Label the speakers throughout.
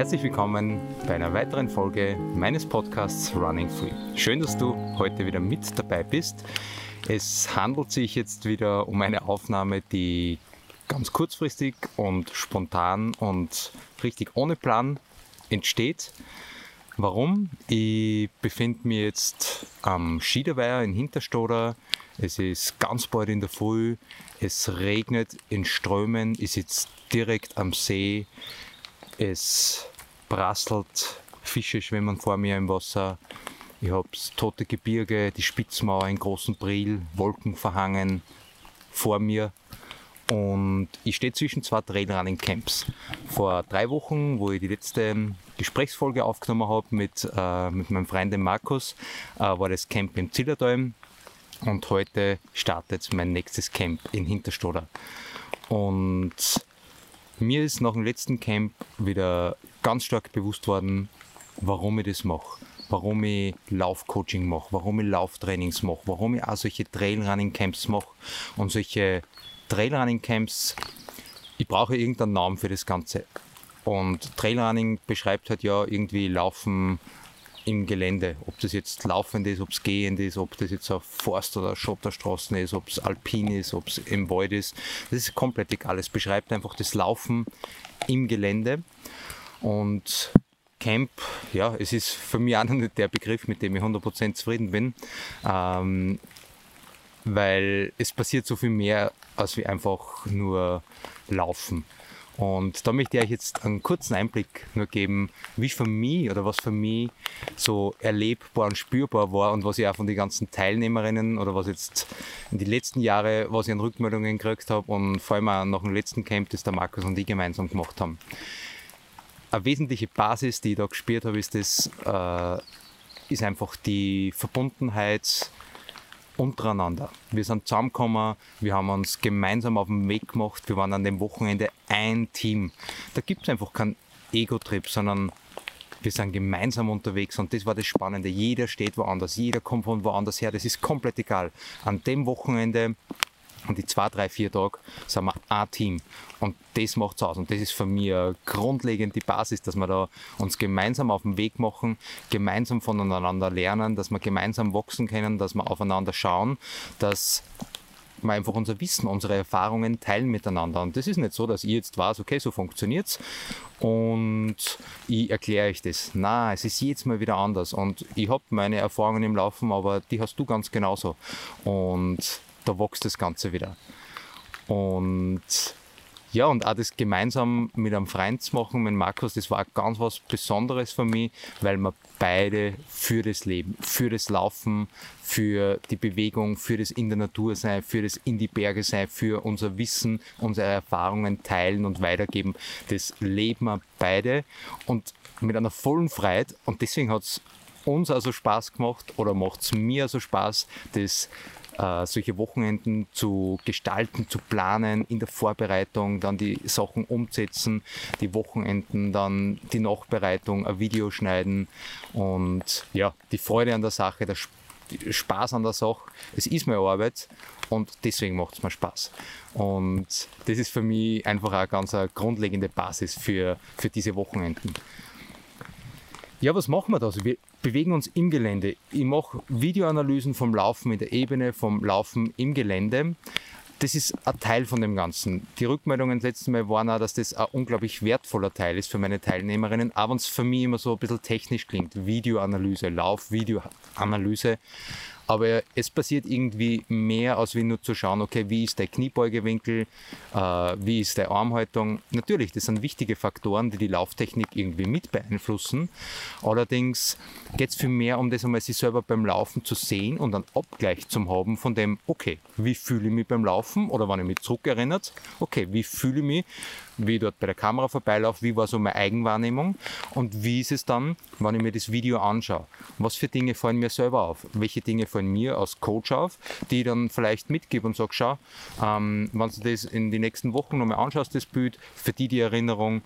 Speaker 1: Herzlich willkommen bei einer weiteren Folge meines Podcasts Running Free. Schön, dass du heute wieder mit dabei bist. Es handelt sich jetzt wieder um eine Aufnahme, die ganz kurzfristig und spontan und richtig ohne Plan entsteht. Warum? Ich befinde mich jetzt am Schiederweiher in Hinterstoder. Es ist ganz bald in der Früh. Es regnet in Strömen. Ich sitze direkt am See. Es prasselt, Fische schwimmen vor mir im Wasser. Ich habe tote Gebirge, die Spitzmauer in großen Briel, Wolken verhangen vor mir. Und ich stehe zwischen zwei Trailrunning Camps. Vor drei Wochen, wo ich die letzte Gesprächsfolge aufgenommen habe mit, äh, mit meinem Freund Markus, äh, war das Camp im Zillertal. Und heute startet mein nächstes Camp in Hinterstoder. Und mir ist nach dem letzten Camp wieder ganz stark bewusst worden, warum ich das mache. Warum ich Laufcoaching mache, warum ich Lauftrainings mache, warum ich auch solche Trailrunning-Camps mache. Und solche Trailrunning-Camps, ich brauche irgendeinen Namen für das Ganze. Und Trailrunning beschreibt halt ja irgendwie Laufen im Gelände. Ob das jetzt laufend ist, ob es gehend ist, ob das jetzt auf Forst- oder Schotterstraßen ist, ob es alpin ist, ob es im Wald ist. Das ist komplett egal. Es beschreibt einfach das Laufen im Gelände. Und Camp, ja, es ist für mich auch noch nicht der Begriff, mit dem ich 100% zufrieden bin, ähm, weil es passiert so viel mehr, als wie einfach nur laufen. Und da möchte ich euch jetzt einen kurzen Einblick nur geben, wie für mich oder was für mich so erlebbar und spürbar war und was ich auch von den ganzen Teilnehmerinnen oder was jetzt in den letzten Jahren, was ich an Rückmeldungen gekriegt habe und vor allem auch nach dem letzten Camp, das der Markus und ich gemeinsam gemacht haben. Eine wesentliche Basis, die ich da gespürt habe, ist, das, äh, ist einfach die Verbundenheit untereinander. Wir sind zusammengekommen, wir haben uns gemeinsam auf den Weg gemacht, wir waren an dem Wochenende ein Team. Da gibt es einfach keinen Ego-Trip, sondern wir sind gemeinsam unterwegs und das war das Spannende. Jeder steht woanders, jeder kommt von woanders her, das ist komplett egal. An dem Wochenende und die zwei, drei, vier Tage sind wir ein Team. Und das macht es aus. Und das ist für mich grundlegend die Basis, dass wir da uns gemeinsam auf den Weg machen, gemeinsam voneinander lernen, dass wir gemeinsam wachsen können, dass wir aufeinander schauen, dass wir einfach unser Wissen, unsere Erfahrungen teilen miteinander. Und das ist nicht so, dass ich jetzt weiß, okay, so funktioniert's und ich erkläre euch das. Na, es ist jedes Mal wieder anders. Und ich habe meine Erfahrungen im Laufen, aber die hast du ganz genauso. Und da wächst das Ganze wieder. Und ja, und auch das gemeinsam mit einem Freund zu machen, mit Markus, das war ganz was Besonderes für mich, weil wir beide für das Leben, für das Laufen, für die Bewegung, für das in der Natur sein, für das in die Berge sein, für unser Wissen, unsere Erfahrungen teilen und weitergeben. Das leben wir beide und mit einer vollen Freiheit. Und deswegen hat es uns also Spaß gemacht oder macht es mir also Spaß, das äh, solche Wochenenden zu gestalten, zu planen, in der Vorbereitung dann die Sachen umsetzen, die Wochenenden dann die Nachbereitung, ein Video schneiden und ja, die Freude an der Sache, der Spaß an der Sache. Es ist meine Arbeit und deswegen macht es mir Spaß. Und das ist für mich einfach eine ganz eine grundlegende Basis für, für diese Wochenenden. Ja, was machen wir da? Also wir bewegen uns im Gelände. Ich mache Videoanalysen vom Laufen in der Ebene, vom Laufen im Gelände. Das ist ein Teil von dem Ganzen. Die Rückmeldungen das letzte Mal waren auch, dass das ein unglaublich wertvoller Teil ist für meine Teilnehmerinnen, aber es für mich immer so ein bisschen technisch klingt. Videoanalyse, Lauf-Videoanalyse. Aber es passiert irgendwie mehr, als wie nur zu schauen, okay, wie ist der Kniebeugewinkel, äh, wie ist der Armhaltung. Natürlich, das sind wichtige Faktoren, die die Lauftechnik irgendwie mit beeinflussen. Allerdings geht es viel mehr um das einmal sich selber beim Laufen zu sehen und einen Abgleich zu haben von dem, okay, wie fühle ich mich beim Laufen oder wenn ich mich zurückerinnert, okay, wie fühle ich mich, wie ich dort bei der Kamera vorbeilaufe, wie war so meine Eigenwahrnehmung und wie ist es dann, wenn ich mir das Video anschaue. Was für Dinge fallen mir selber auf? Welche Dinge fallen mir als Coach auf, die ich dann vielleicht mitgebe und sage, schau, ähm, wenn du das in den nächsten Wochen nochmal anschaust, das Bild, für die die Erinnerung,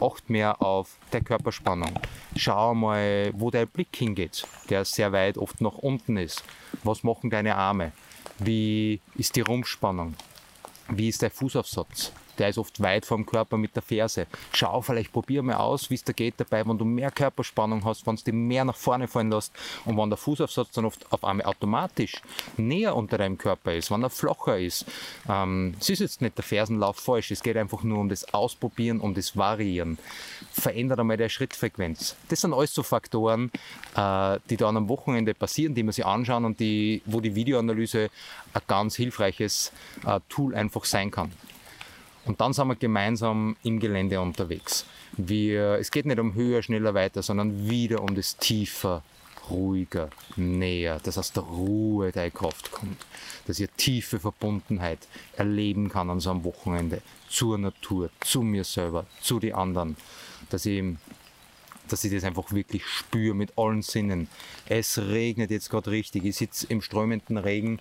Speaker 1: acht mehr auf der Körperspannung. Schau mal, wo dein Blick hingeht, der sehr weit oft nach unten ist. Was machen deine Arme? Wie ist die Rumpfspannung? Wie ist der Fußaufsatz? Der ist oft weit vom Körper mit der Ferse. Schau, vielleicht probier mal aus, wie es da geht dabei, wenn du mehr Körperspannung hast, wenn du dich mehr nach vorne fallen lässt und wenn der Fußaufsatz dann oft auf einmal automatisch näher unter deinem Körper ist, wenn er flacher ist. Ähm, es ist jetzt nicht der Fersenlauf falsch, es geht einfach nur um das Ausprobieren, um das Variieren. Verändert einmal der Schrittfrequenz. Das sind alles so Faktoren, äh, die dann am Wochenende passieren, die man sich anschauen und die, wo die Videoanalyse ein ganz hilfreiches äh, Tool einfach sein kann. Und dann sind wir gemeinsam im Gelände unterwegs. Wir, es geht nicht um höher, schneller, weiter, sondern wieder um das tiefer, ruhiger, näher, dass aus der Ruhe deine Kraft kommt, dass ich tiefe Verbundenheit erleben kann an so einem Wochenende zur Natur, zu mir selber, zu den anderen, dass ich dass ich das einfach wirklich spüre mit allen Sinnen. Es regnet jetzt gerade richtig. Ich sitze im strömenden Regen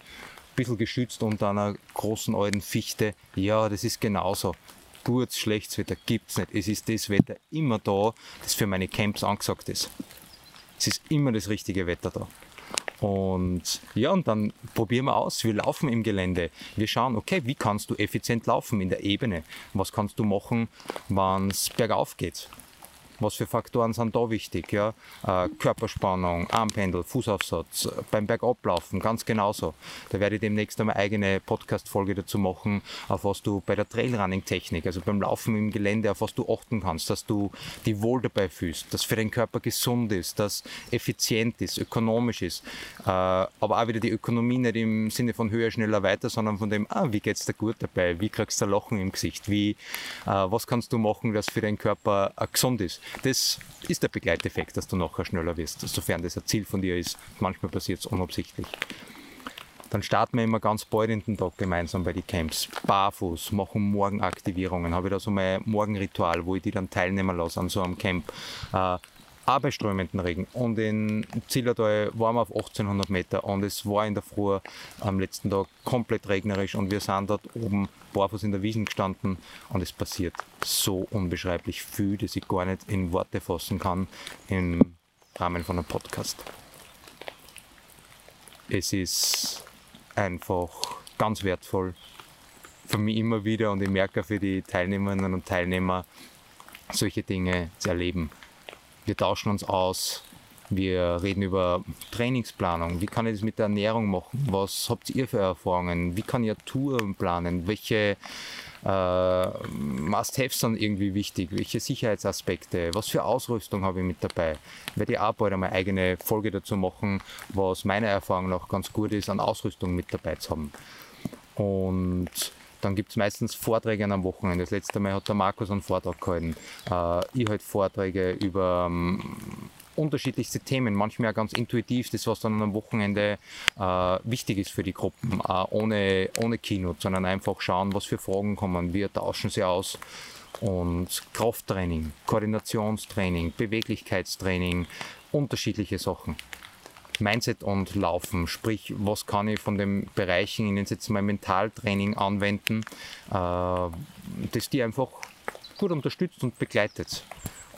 Speaker 1: bisschen geschützt unter einer großen alten Fichte. Ja, das ist genauso. Gutes, schlechtes Wetter gibt es nicht. Es ist das Wetter immer da, das für meine Camps angesagt ist. Es ist immer das richtige Wetter da. Und ja, und dann probieren wir aus. Wir laufen im Gelände. Wir schauen, okay, wie kannst du effizient laufen in der Ebene? Was kannst du machen, wenn es bergauf geht? Was für Faktoren sind da wichtig? Ja? Äh, Körperspannung, Armpendel, Fußaufsatz, äh, beim Bergablaufen ganz genauso. Da werde ich demnächst eine eigene Podcast-Folge dazu machen, auf was du bei der Trailrunning-Technik, also beim Laufen im Gelände, auf was du achten kannst, dass du dich wohl dabei fühlst, dass für den Körper gesund ist, dass effizient ist, ökonomisch ist. Äh, aber auch wieder die Ökonomie nicht im Sinne von höher, schneller, weiter, sondern von dem, ah, wie geht's dir gut dabei? Wie kriegst du ein Lachen im Gesicht? Wie, was kannst du machen, dass für deinen Körper gesund ist? Das ist der Begleiteffekt, dass du nachher schneller wirst, sofern das ein Ziel von dir ist. Manchmal passiert es unabsichtlich. Dann starten wir immer ganz bald in den Tag gemeinsam bei den Camps. Barfuß, machen Morgenaktivierungen. Habe ich da so mein Morgenritual, wo ich die dann teilnehmen lasse an so einem Camp. Äh, auch bei strömenden Regen. Und in Zillertal waren wir auf 1800 Meter und es war in der Früh am letzten Tag komplett regnerisch und wir sind dort oben barfuß in der Wiesen gestanden und es passiert so unbeschreiblich viel, dass ich gar nicht in Worte fassen kann im Rahmen von einem Podcast. Es ist einfach ganz wertvoll für mich immer wieder und ich merke für die Teilnehmerinnen und Teilnehmer solche Dinge zu erleben wir tauschen uns aus, wir reden über Trainingsplanung. Wie kann ich das mit der Ernährung machen? Was habt ihr für Erfahrungen? Wie kann ich Touren planen? Welche äh, Must-Haves sind irgendwie wichtig? Welche Sicherheitsaspekte? Was für Ausrüstung habe ich mit dabei? Ich werde auch bald eine eigene Folge dazu machen, was meiner Erfahrung nach ganz gut ist, an Ausrüstung mit dabei zu haben. Und dann gibt es meistens Vorträge am Wochenende. Das letzte Mal hat der Markus einen Vortrag gehalten. Äh, ich halte Vorträge über ähm, unterschiedlichste Themen, manchmal auch ganz intuitiv, das was dann am Wochenende äh, wichtig ist für die Gruppen, äh, ohne, ohne Keynote, sondern einfach schauen, was für Fragen kommen. Wir tauschen sie aus und Krafttraining, Koordinationstraining, Beweglichkeitstraining, unterschiedliche Sachen. Mindset und Laufen. Sprich, was kann ich von den Bereichen, in denen jetzt mal Mentaltraining anwenden, äh, das die einfach gut unterstützt und begleitet.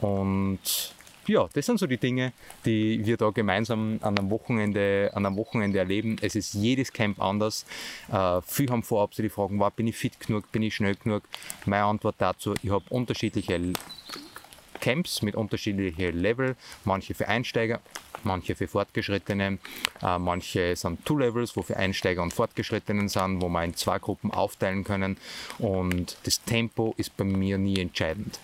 Speaker 1: Und ja, das sind so die Dinge, die wir da gemeinsam an einem Wochenende, an einem Wochenende erleben. Es ist jedes Camp anders. Äh, viele haben vorab so die Fragen, war, bin ich fit genug, bin ich schnell genug? Meine Antwort dazu, ich habe unterschiedliche Camps mit unterschiedlichen Level, manche für Einsteiger, manche für Fortgeschrittene, äh, manche sind Two-Levels, wo für Einsteiger und Fortgeschrittenen sind, wo man in zwei Gruppen aufteilen können. Und das Tempo ist bei mir nie entscheidend.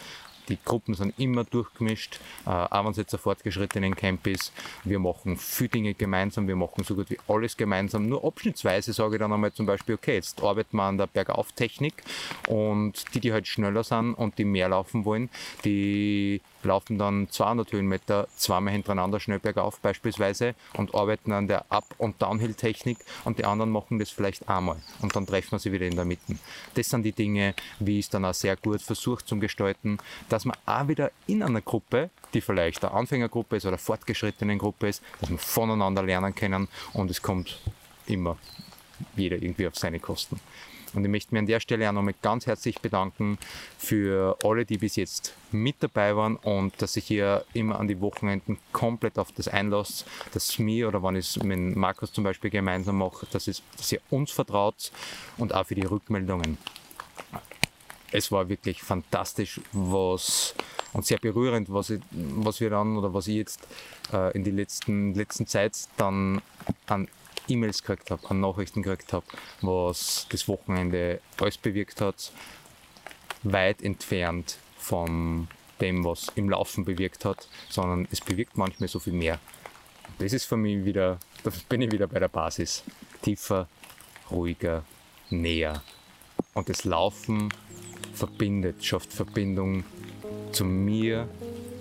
Speaker 1: Die Gruppen sind immer durchgemischt, äh, auch wenn es jetzt ein fortgeschrittenen Camp ist. Wir machen viele Dinge gemeinsam, wir machen so gut wie alles gemeinsam. Nur abschnittsweise sage ich dann einmal zum Beispiel, okay, jetzt arbeiten wir an der Bergauftechnik und die, die halt schneller sind und die mehr laufen wollen, die laufen dann 200 Höhenmeter zweimal hintereinander schnell bergauf beispielsweise und arbeiten an der Up- und Downhill-Technik und die anderen machen das vielleicht einmal und dann treffen wir sie wieder in der Mitte. Das sind die Dinge, wie ich es dann auch sehr gut versucht zum Gestalten, dass man auch wieder in einer Gruppe, die vielleicht eine Anfängergruppe ist oder eine fortgeschrittene Gruppe ist, dass man voneinander lernen können und es kommt immer jeder irgendwie auf seine Kosten. Und ich möchte mich an der Stelle auch nochmal ganz herzlich bedanken für alle, die bis jetzt mit dabei waren und dass sich hier immer an die Wochenenden komplett auf das einlasst, dass mir oder wenn ich es mit Markus zum Beispiel gemeinsam mache, dass, es, dass ihr uns vertraut und auch für die Rückmeldungen. Es war wirklich fantastisch, was und sehr berührend, was, ich, was wir dann oder was ich jetzt äh, in der letzten, letzten Zeit dann an E-Mails gekriegt habe, an Nachrichten gekriegt habe, was das Wochenende alles bewirkt hat, weit entfernt von dem, was im Laufen bewirkt hat, sondern es bewirkt manchmal so viel mehr. Das ist für mich wieder, da bin ich wieder bei der Basis. Tiefer, ruhiger, näher. Und das Laufen verbindet, schafft Verbindung zu mir,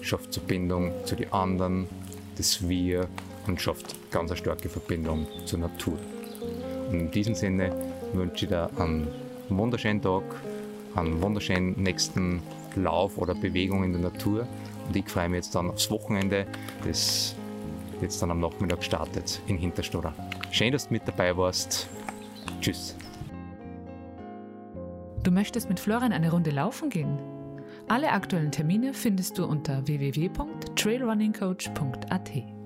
Speaker 1: schafft Verbindung zu den anderen, das Wir und schafft ganz eine starke Verbindung zur Natur. Und in diesem Sinne wünsche ich dir einen wunderschönen Tag, einen wunderschönen nächsten Lauf oder Bewegung in der Natur. Und ich freue mich jetzt dann aufs Wochenende, das jetzt dann am Nachmittag startet in Hinterstoder. Schön, dass du mit dabei warst. Tschüss.
Speaker 2: Du möchtest mit Florian eine Runde laufen gehen? Alle aktuellen Termine findest du unter www.trailrunningcoach.at.